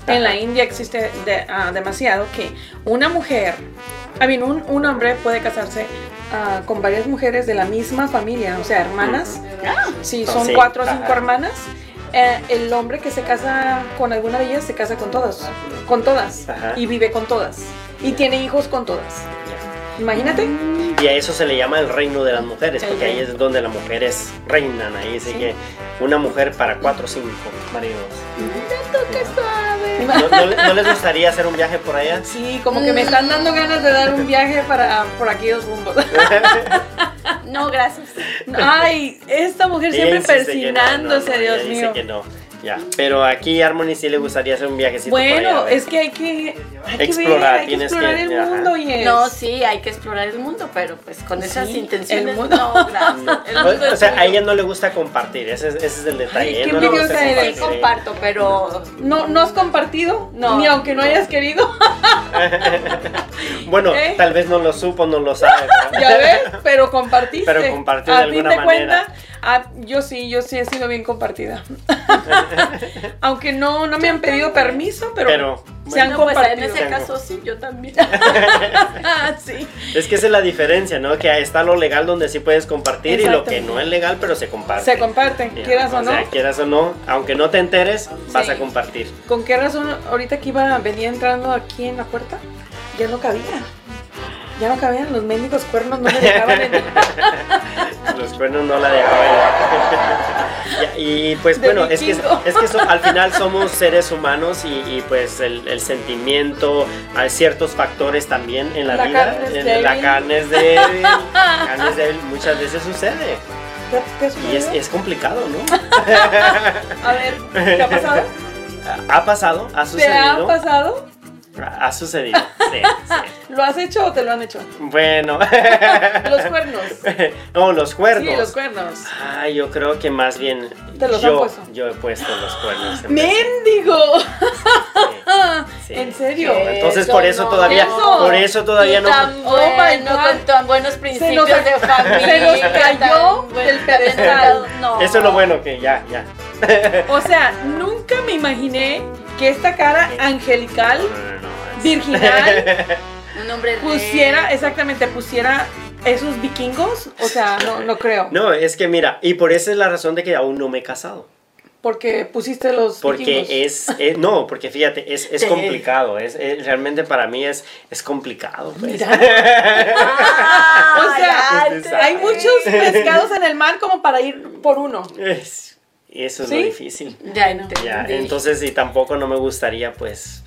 En la India existe de- ah, demasiado que una mujer, I mean, un, un hombre puede casarse ah, con varias mujeres de la misma familia, o sea, hermanas. Si son Sí, cuatro o cinco hermanas, eh, el hombre que se casa con alguna de ellas se casa con todas, con todas, Ajá. y vive con todas, y tiene hijos con todas. Imagínate. Y a eso se le llama el reino de las mujeres, El porque ahí es donde las mujeres reinan. Ahí sí Sí. que una mujer para cuatro o cinco maridos. ¡Qué suave! ¿No, no le- no les gustaría hacer un viaje por allá? Sí, como que me están dando ganas de dar un viaje para por aquellos rumbos. No, gracias. Ay, esta mujer siempre que no, persinándose, no, no, Dios mío. Dice que no. Ya. Pero aquí a Harmony sí le gustaría hacer un viajecito allá, Bueno, a ver. es que hay que, hay que Explorar, ver, hay que explorar que- el ajá. mundo y es- No, sí, hay que explorar el mundo, pero pues con esas intenciones. el mundo. No, gracias. El O- mundo o es sea, a ella no le gusta compartir, ese es, ese es el detalle. Ay, qué no le gusta eres. Sí, compartir. comparto, pero no, no has compartido, No. ni aunque no hayas querido. Bueno, ¿Eh? tal vez no lo supo, no lo sabe. ¿verdad? ya ves, pero compartiste. Pero compartió A de fin alguna de manera. cuenta, ah, yo sí, yo sí he sido bien compartida. aunque no, no me han pedido permiso, pero, Pero, se han no, pues en compartido. ese caso sí, yo también. Ah, sí. Es que esa es la diferencia, ¿no? Que está lo legal donde sí puedes compartir y lo que no es legal, pero se comparte. Se comparten, Ya, quieras o no. sea, quieras o no, aunque no te enteres, vas a compartir. ¿Con qué razón ahorita que iba, venía entrando aquí en la puerta? Ya no cabía. Ya no cabían los médicos cuernos, no me dejaban entrar. Los cuernos no la dejaban. Y pues De bueno, es que, es que so- al final somos seres humanos y, y, pues el, el sentimiento, hay ciertos factores también en la, La vida. carne en- la carne es débil. la carne es débil, muchas veces sucede. ¿Qué, qué Y es, complicado, ¿no? A ver, ¿te ha pasado? Ha pasado, ha ¿Te sucedido. ha pasado? Ha sucedido, sí, sí. ¿Lo has hecho o te lo han hecho? Bueno. Los cuernos. no, los cuernos. Sí, los cuernos. Ah, yo creo que más bien Te los yo, han puesto. yo he puesto los cuernos. sí. ¿En serio? Entonces Eso por eso no. todavía, Eso. por eso todavía Tú no. tan Oh my bueno, God. con tan buenos principios nos- de familia. se nos cayó tan buen- del pedestal. No. Eso es lo bueno que ya, ya. O sea, nunca me imaginé que esta cara angelical, No, no, no, virginal, Un hombre pusiera, exactamente, pusiera esos vikingos. O sea, no, no creo. No, es que mira, y por esa es la razón de que aún no me he casado. Porque pusiste los Porque vikingos. es, eh, no, porque fíjate, es, es complicado, es, es- realmente para mí es, es complicado. pues. Mira. Ah, O sea, Hay muchos pescados en el mar como para ir por uno. Es- eso es ¿Sí? lo difícil. Ya entendí. Ya, entonces y tampoco no me gustaría pues,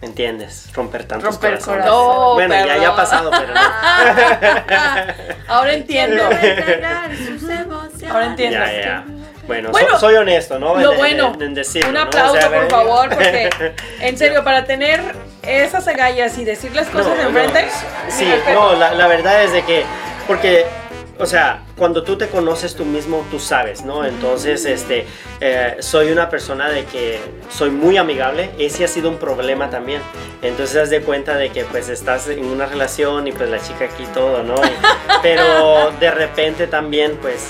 ¿me entiendes? Romper tantos Romper corazones. corazón. bueno, ya, ha pasado, pero no. Ahora entiendo. Ahora entiendo. Ya, ya. Bueno, Bueno, so- soy honesto, ¿no? Lo En- en- bueno, en decirlo, un ¿no? O aplauso sea, por favor, porque en serio, para tener esas agallas y decir las cosas No, enfrente, no, sí, no, la, la verdad es de que, porque, o sea, cuando tú te conoces tú mismo, tú sabes, ¿no? Entonces, este, eh, soy una persona de que soy muy amigable, ese ha sido un problema también. Entonces, haz de cuenta de que, pues, estás en una relación y, pues, la chica aquí todo, ¿no? Y- pero de repente también, pues,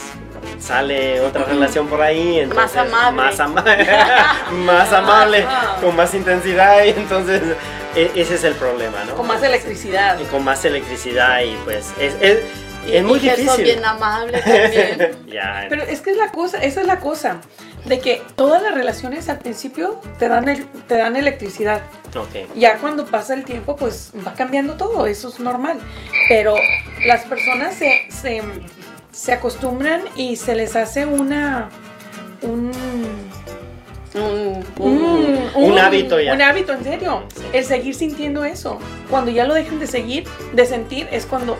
sale otra relación por ahí, entonces, amable. más, ama- más amable, con más intensidad, y entonces, e- ese es el problema, ¿no? con más electricidad. y con más electricidad y pues es, es, Y- es muy difícil. bien amable también. Pero es que es la cosa, esa es la cosa, de que todas las relaciones al principio te dan, el- te dan electricidad. Ya cuando pasa el tiempo, pues va cambiando todo, eso es normal. Pero las personas se, se, se acostumbran y se les hace una... Un, Un- un, Un hábito ya. Un hábito, en serio. Sí. El seguir sintiendo eso. Cuando ya lo dejen de seguir, de sentir, es cuando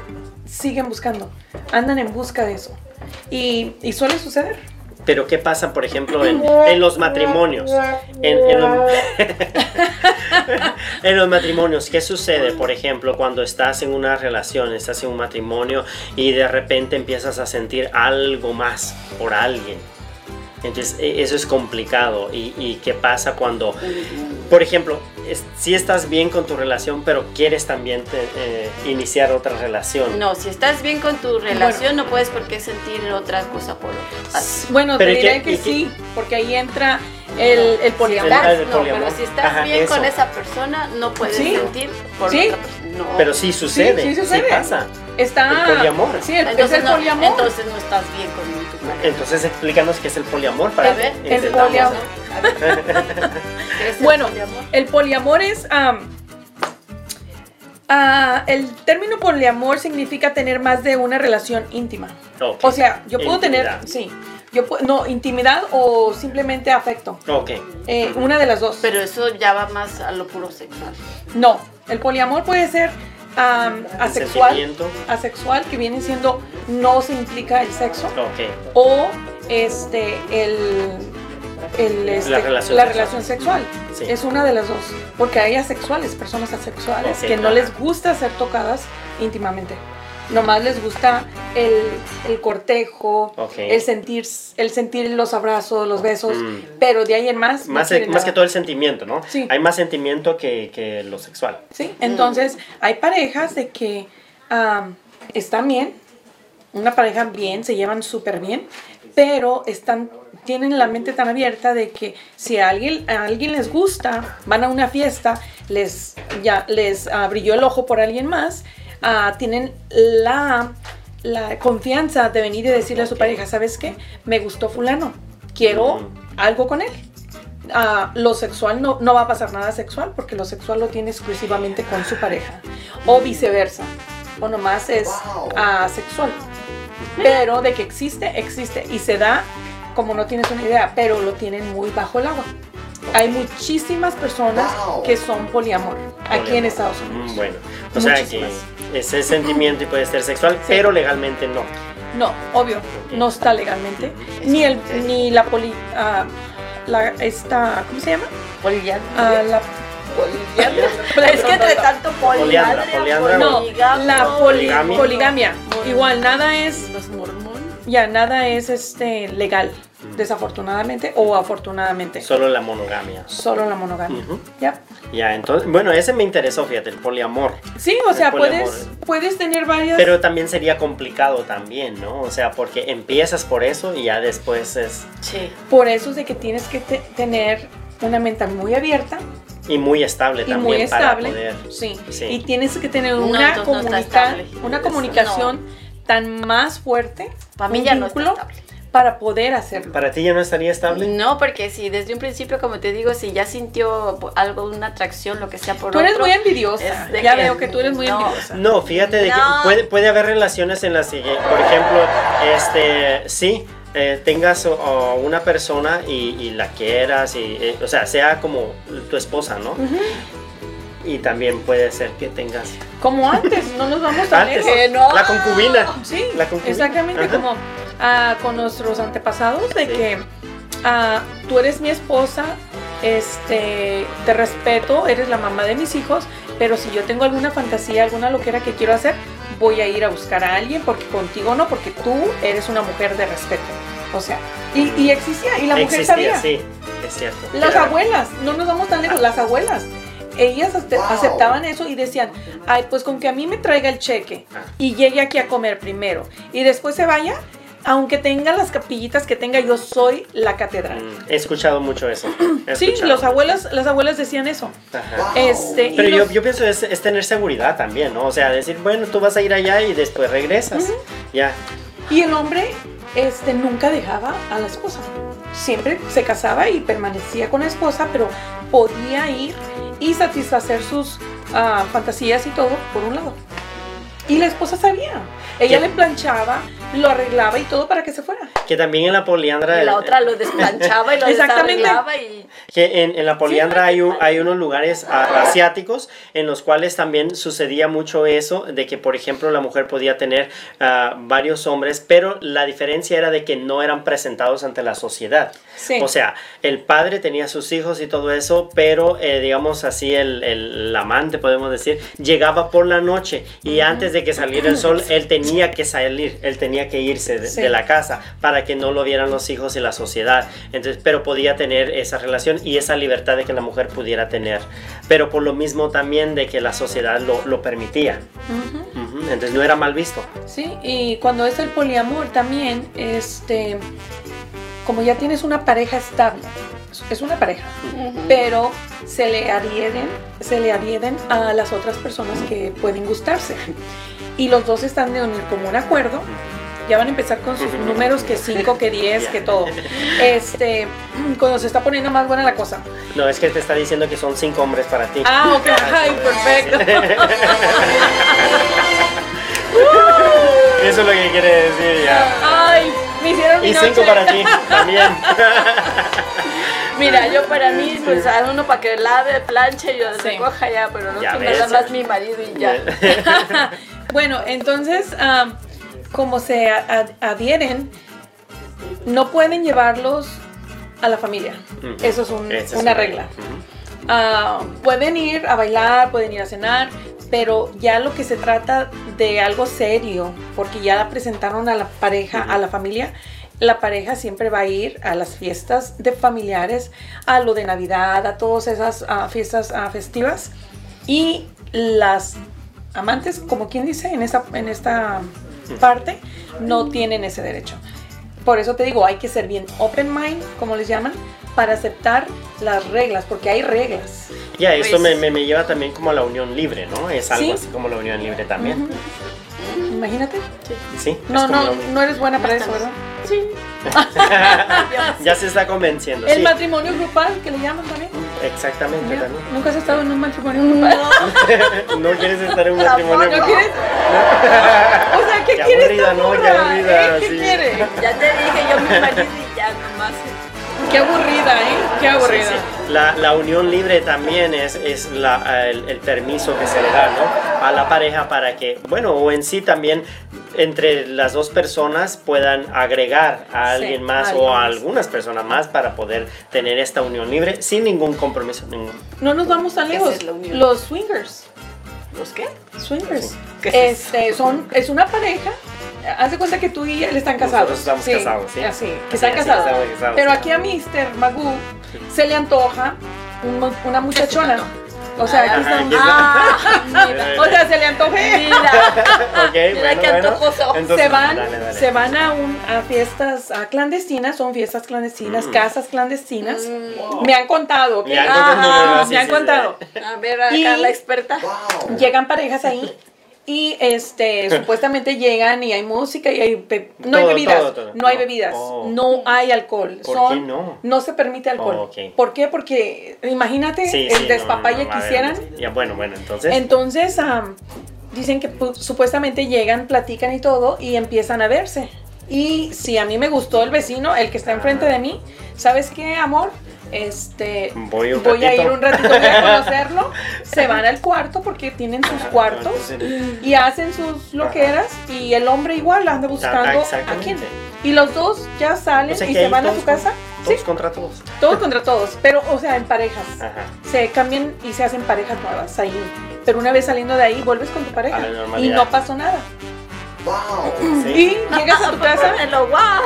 siguen buscando, andan en busca de eso. Y, y suele suceder. Pero ¿qué pasa, por ejemplo, en, en los matrimonios? En, los, en los matrimonios, ¿qué sucede, por ejemplo, cuando estás en una relación, estás en un matrimonio y de repente empiezas a sentir algo más por alguien? Entonces, e- eso es complicado. ¿Y, y qué pasa cuando, por ejemplo, es- si estás bien con tu relación, pero quieres también te- eh, iniciar otra relación? No, si estás bien con tu relación, no puedes por qué sentir otra cosa por otra. Así. Bueno, Pero te ¿y diré que sí, porque ahí entra el, el poliamor. Estás, el no, poliamor. pero si estás Ajá, bien con esa persona, no puedes Sí. sentir por Sí. otra persona. No. Pero sí sucede, sí sí, sucede. pasa. Está El poliamor. Sí, el, es entonces, el no, poliamor. entonces no estás bien con tu pareja. Entonces explícanos qué es el poliamor para A ver, que el poliamor. A ver. ¿Qué es el Bueno, poliamor? el poliamor es... ah, el término poliamor significa tener más de una relación íntima. Ok. O sea, yo puedo Intimidad. tener... Sí. Yo no, intimidad o simplemente afecto. Ok. Eh, una de las dos. Pero eso ya va más a lo puro sexual. No, el poliamor puede ser asexual, asexual, que viene siendo no se implica el sexo, o este el, el, este, La relación la sexual. relación sexual. Sí. Es una de las dos, porque hay asexuales, personas asexuales que no les gusta ser tocadas íntimamente. Nomás les gusta el, el cortejo, el sentir el sentir los abrazos, los besos, Mm. pero de ahí en más no Más, que todo el sentimiento, ¿no? Sí. Hay más sentimiento que, que lo sexual. ¿sí? Entonces, hay parejas de que am, están bien, una pareja bien, se llevan súper bien, pero están, tienen la mente tan abierta de que si a alguien, a alguien les gusta, van a una fiesta, les, ya, les brilló el ojo por alguien más, ah, tienen la, la confianza de venir y decirle a su pareja, ¿sabes qué? Me gustó fulano, quiero algo con él. Ah, lo sexual no, no va a pasar nada sexual porque lo sexual lo tiene exclusivamente con su pareja. O viceversa o nomás es asexual pero de que existe existe. Y se da como no tienes una idea pero lo tienen muy bajo el agua. Hay muchísimas personas que son poliamor aquí en. Estados Unidos. Mm, Bueno, o sea que Muchísimas. Ese sentimiento y puede ser sexual, pero legalmente no. no obvio no está legalmente ni el ni la poli ah, la esta cómo se llama Poliandria. Ah, la es que entre tanto Poliandra, poliandria, poliandra. No, poligamia, la poli- Poligamia. poligamia. Igual nada es. Ya nada es este legal, desafortunadamente o afortunadamente. Solo la monogamia. Solo la monogamia. Ujú. Ya. Ya, entonces, bueno, ese me interesó, fíjate, el poliamor. Sí, o El sea, poliamor. puedes, puedes tener varias. Pero también sería complicado también, ¿no? O sea, porque empiezas por eso y ya después es... Sí. por eso es de que tienes que te- tener una mente muy abierta Y muy estable y también muy para estable. poder... Sí. Sí. Y tienes que tener No, una, no comunica- una comunicación tan más fuerte, Para mí ya no está estable. para poder hacerlo. ¿Para ti ya no estaría estable? No, porque si desde un principio, como te digo, si ya sintió algo, una atracción, lo que sea por Tú eres otro, muy envidiosa. Ya que- veo que tú eres muy no. envidiosa. No, fíjate de que puede, puede haber relaciones en las que, por ejemplo, este, sí, eh, tengas o- o una persona y, y la quieras, y, eh, o sea, sea como tu esposa, ¿no? Y también puede ser que tengas Como antes, no nos vamos tan antes lejos. no. la concubina. Sí, La concubina. exactamente Ajá. como ah, con nuestros antepasados de Sí. que ah, tú eres mi esposa, este, te respeto, eres la mamá de mis hijos, pero si yo tengo alguna fantasía, alguna loquera que quiero hacer, voy a ir a buscar a alguien porque contigo no, porque tú eres una mujer de respeto. O sea, y, y existía, y la mujer Existía, sabía. sí, es cierto. Las abuelas, no nos vamos tan lejos, las abuelas. Ellas ace- aceptaban eso y decían, ay, pues con que a mí me traiga el cheque Ah. y llegue aquí a comer primero y después se vaya, aunque tenga las capillitas que tenga, yo soy la catedral. Mm, He escuchado mucho eso. he Sí, escuchado. los abuelas, las abuelas decían eso. Ajá. Este, Pero yo, los- yo pienso es, es tener seguridad también, ¿no? O sea, decir, bueno, tú vas a ir allá y después regresas. Ya. y el hombre este, nunca dejaba a la esposa. Siempre se casaba y permanecía con la esposa, pero podía ir y satisfacer sus ah, fantasías y todo por un lado. Y la esposa sabía. Ella ¿Qué? le planchaba, lo arreglaba y todo para que se fuera. Que también en la poliandra... Y la otra lo desplanchaba y lo Exactamente. desarreglaba y... Que en, en la poliandra hay, un- hay unos lugares a- asiáticos en los cuales también sucedía mucho eso, de que por ejemplo la mujer podía tener ah, varios hombres, pero la diferencia era de que no eran presentados ante la sociedad. Sí. O sea, el padre tenía sus hijos y todo eso, pero eh, digamos así, el, el amante, podemos decir, llegaba por la noche y antes de que saliera el sol, él tenía que salir, él tenía que irse de, Sí. de la casa para que no lo vieran los hijos y la sociedad. Entonces, pero podía tener esa relación y esa libertad de que la mujer pudiera tener. Pero por lo mismo también de que la sociedad lo, lo permitía. Ujú, Entonces no era mal visto. Sí, y cuando es el poliamor también, este, como ya tienes una pareja estable, es una pareja, pero se le adhieren, se le adhieren a las otras personas que pueden gustarse. Y los dos están de unir como un acuerdo. Ya van a empezar con sus números, que 5, que 10, que todo. Este, cuando se está poniendo más buena la cosa. No, es que te está diciendo que son cinco hombres para ti. Ah, ok, ay, perfecto. Eso es lo que quiere decir ya. Ay, me hicieron mi Y cinco noche. para ti también. Mira, yo para mí, pues a uno para que lave, planche y yo Sí. recoja ya, pero no Ya que nada más mi marido y ya. Bueno, entonces, am, como se adhieren, no pueden llevarlos a la familia. Eso es un- Esa es una regla. Ah, pueden ir a bailar, pueden ir a cenar, pero ya lo que se trata de algo serio, porque ya la presentaron a la pareja, a la familia, la pareja siempre va a ir a las fiestas de familiares, a lo de Navidad, a todas esas fiestas festivas. Y las amantes, como quien dice en esta, en esta parte, no tienen ese derecho. Por eso te digo, hay que ser bien open mind, como les llaman, para aceptar las reglas, porque hay reglas. Ya, eso Pues- me, me- me lleva también como a la unión libre, ¿no? Es algo Sí. así como la unión libre también. Imagínate. Sí. No, no, no eres buena para eso, ¿verdad? Sí. ya se está convenciendo. El sí. matrimonio grupal, que le llaman también. Exactamente Mira, también. Nunca has estado en un matrimonio grupal. no quieres estar en un matrimonio. ¿No quieres? O sea, ¿qué Qué quieres? aburrida, ¿no? Aburrida, ¿Eh? ¿Qué sí. quiere? Ya te dije yo mi marido y ya nomás. Qué aburrida, ¿eh? Qué aburrida. Sí, sí. La, la unión libre también es, es la- el, el permiso que se le da ¿no? a la pareja para que, bueno, o en sí también entre las dos personas puedan agregar a Sí, alguien más alguien o a más. algunas personas más para poder tener esta unión libre sin ningún compromiso. No nos vamos tan lejos. es. Los swingers. ¿Los qué? Swingers. ¿Qué es este, son, es una pareja. Haz de cuenta que tú y él están casados. Nosotros estamos casados, sí. Así, que están así, casados. Pero sí. aquí a Mr. Magoo se le antoja una muchachona. O sea, aquí Ajá, están. Ah, mira. O sea, se le antoje. Mira. Ok, Mira bueno, qué bueno. antojoso. Entonces, se van, dale, dale. se van a, un, a fiestas a clandestinas, son fiestas clandestinas, Mm. casas clandestinas. Me han contado, ¿ok? Me han Ajá, contado, sí, me han sí, contado. A ver, acá Y- la experta. Llegan parejas ahí y este supuestamente llegan y hay música y hay be- no hay Todo, bebidas, todo, todo. no hay No. bebidas, Oh. no hay alcohol. ¿Por Son- qué no? se permite alcohol. Oh, ok. ¿Por qué? Porque imagínate Sí, el no, despapalle no, no, que a ver, hicieran. Ya, bueno, bueno, entonces. Entonces, am, dicen que pu- supuestamente llegan, platican y todo y empiezan a verse. Y si a mí me gustó el vecino, el que está enfrente de mí, ¿sabes qué, amor? Este, Voy un a ir un ratito a conocerlo. Se van al cuarto porque tienen sus Ajá, cuartos y hacen sus loqueras y el hombre igual anda buscando a quién. Y los dos ya salen O sea y se van a todos su casa. con- Sí, Todos contra todos. todos contra todos, pero o sea, en parejas Ajá. se cambian y se hacen parejas nuevas ahí. Pero una vez saliendo de ahí, vuelves con tu pareja. Y no pasó nada. Sí. Y llegas a tu casa, guau.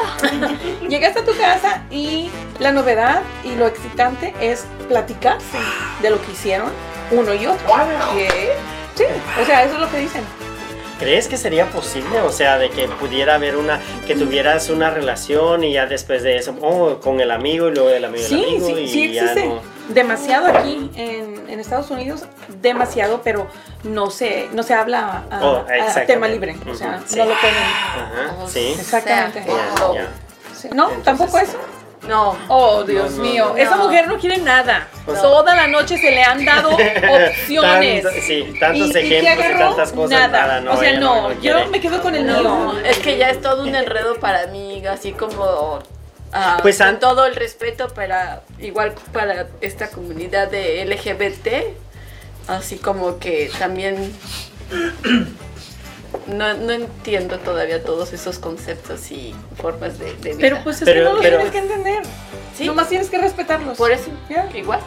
llegas a tu casa y la novedad y lo excitante es platicarse de lo que hicieron uno y otro. ¿Qué? Sí, o sea, eso es lo que dicen. ¿Crees que sería posible? O sea, de que pudiera haber una, que tuvieras una relación y ya después de eso, oh, con el amigo y luego el amigo del Sí, amigo sí, y sí ya existe. no. Demasiado aquí en, en Estados Unidos, demasiado, pero no se, no se habla a, Oh, a exactamente. tema libre. O sea, sí. no lo pueden. Ajá, sí. Exactamente. Ya. Sí, No, tampoco eso. No. Oh, Dios No, no, mío. no. Esa mujer no quiere nada. No. Toda la noche se le han dado opciones. Tanto- sí, tantos ¿Y- ejemplos y agarró? tantas cosas. Nada. Nada, no, o sea, no, no yo quiere. me quedo con el No, mío. es que ya es todo un enredo para mí, así como ah, Pues con todo el respeto para igual para esta comunidad de LGBT, así como que también no, no entiendo todavía todos esos conceptos y formas de, de vida. Pero pues es Pero- que no los pero- tienes que entender. Sí. Nomás tienes que respetarlos. por eso igual.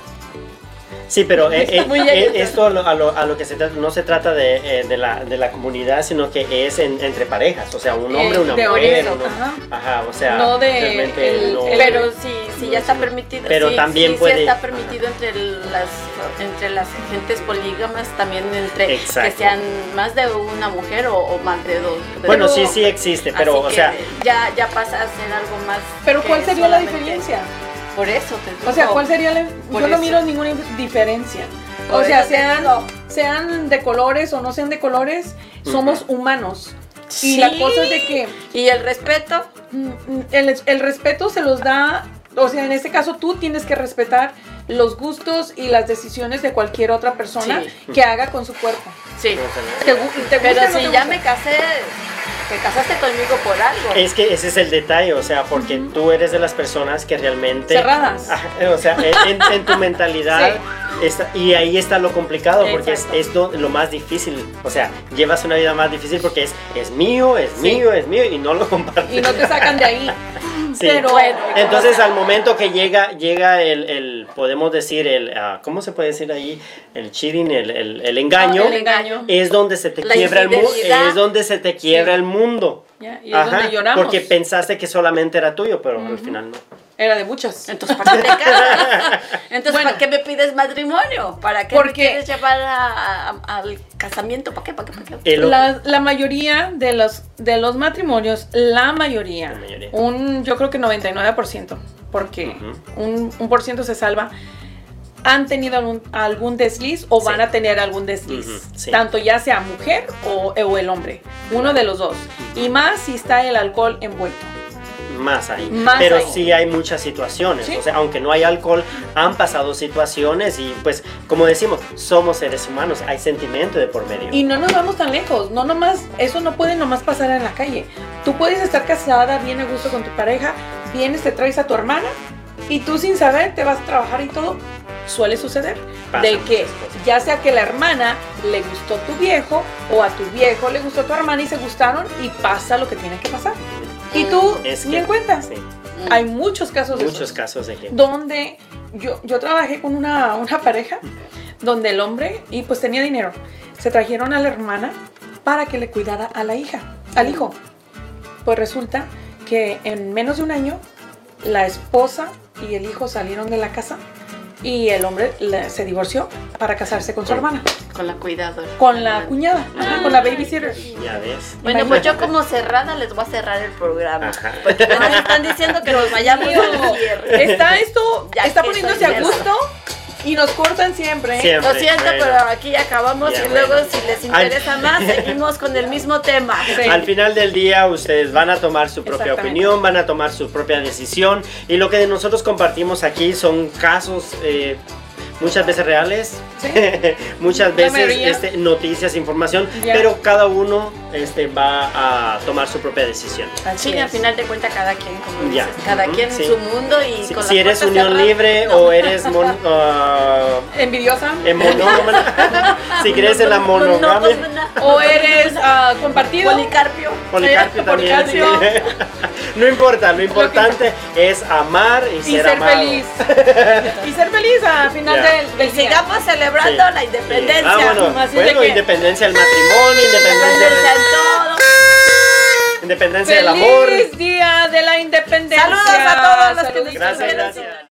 Sí, pero eh, eh, eh, esto a lo, a lo- a lo que se trata, no se trata de, eh, de, la, de la comunidad, sino que es en- entre parejas, o sea, un hombre, Eh, una de mujer, eso, uno- ajá. ajá, o sea, No de realmente el- no- el- Pero sí, sí ya está permitido. Pero sí, también sí, sí puede- está permitido entre las entre las gentes polígamas, también entre Exacto. que sean más de una mujer o, o más de dos. Bueno, sí, sí existe, pero, o sea, ya, ya pasa a ser algo más. Pero ¿cuál sería la diferencia? Por eso te digo. O sea, ¿cuál sería la Por Yo no miro ninguna diferencia. Por o sea, sean, sean de colores o no sean de colores, somos humanos. Y Sí. la cosa es de que Y el respeto, mm, el, el respeto se los da, o sea, en este caso tú tienes que respetar los gustos y las decisiones de cualquier otra persona Sí. que haga con su cuerpo. sí. ¿Te, gu- te Pero gusta o no si te ya me casé, te casaste conmigo por algo. es que ese es el detalle, o sea, porque tú eres de las personas que realmente... Cerradas. Ajá, o sea, en, en tu mentalidad, está- y ahí está lo complicado, porque es, es lo, lo más difícil, o sea, llevas una vida más difícil porque es, es mío, es Sí. mío, es mío, y no lo compartes. Y no te sacan de ahí. Sí. Pero Bueno, Entonces al momento que llega, llega el, el podemos decir, el, ah, ¿cómo se puede decir ahí? El cheating, el, el, el engaño, el engaño. es donde se te La quiebra el mundo, es donde se te quiebra Sí. el mundo. Y es donde lloramos. porque pensaste que solamente era tuyo, pero al final no. Era de muchas. Entonces, ¿para qué te casas? Entonces, Bueno. ¿para qué me pides matrimonio? ¿Para qué Porque- me quieres llevar a- a- al casamiento? ¿Para qué? ¿Para qué? ¿Para qué? La, la mayoría de los, de los matrimonios, la mayoría, La mayoría. un yo creo que 99%, porque Ujú. un, un por ciento se salva, han tenido algún, algún desliz o Sí. van a tener algún desliz, Ujú, sí. tanto ya sea mujer o, o el hombre, uno de los dos. Y más si está el alcohol envuelto. Más ahí. Más pero ahí. sí hay muchas situaciones. Sí. O sea, aunque no hay alcohol, han pasado situaciones y pues, como decimos, somos seres humanos, hay sentimiento de por medio. Y no nos vamos tan lejos, no nomás, eso no puede nomás pasar en la calle. Tú puedes estar casada, bien a gusto con tu pareja, vienes, te traes a tu hermana y tú sin saber te vas a trabajar y todo. Suele suceder de que ya sea que la hermana le gustó tu viejo o a tu viejo le gustó tu hermana y se gustaron y pasa lo que tiene que pasar. Y tú Es que- en cuenta. sí, Hay muchos casos de muchos esos casos de que... donde yo, yo trabajé con una, una pareja donde el hombre, y pues tenía dinero, se trajeron a la hermana para que le cuidara a la hija, al hijo. Pues resulta que en menos de un año la esposa y el hijo salieron de la casa y el hombre le- se divorció para casarse con su hermana, Con la cuidadora. con la cuñada, ajá, con la babysitter. Ya ves. Bueno, pues yo como cerrada les voy a cerrar el programa. Ajá. Porque nos están diciendo que nos vayamos Mío, al cierre. Está esto, Ya está poniéndose a gusto y nos cortan siempre. ¿eh? Siempre. Lo siento, bueno. pero aquí ya acabamos Ya, y luego bueno. si les Al- interesa más, seguimos con el mismo tema. Sí. Al final del día ustedes van a tomar su propia opinión, van a tomar su propia decisión y lo que nosotros compartimos aquí son casos eh, muchas veces reales, Sí. muchas veces este, noticias, información, pero cada uno este, va a tomar su propia decisión. Así Sí, al final de cuentas cada quien, como dices, cada quien sí. en su mundo y Si, con si las eres unión cerradas, libre no. o eres mon- ah, envidiosa en monógama, si crees en la No, no, monogamia, no, no, o eres ah, compartido. Policarpio. Policarpio también. sí. Policarpio. No importa, lo importante es amar y y ser, ser amado. feliz. y ser feliz al final. Del, del Y sigamos celebrando Sí. la independencia. Ah, bueno, Así de bueno, que- independencia del matrimonio, Independencia independencia, en todo. independencia del amor. Feliz día de la independencia. Saludos a todos los que nos gracias.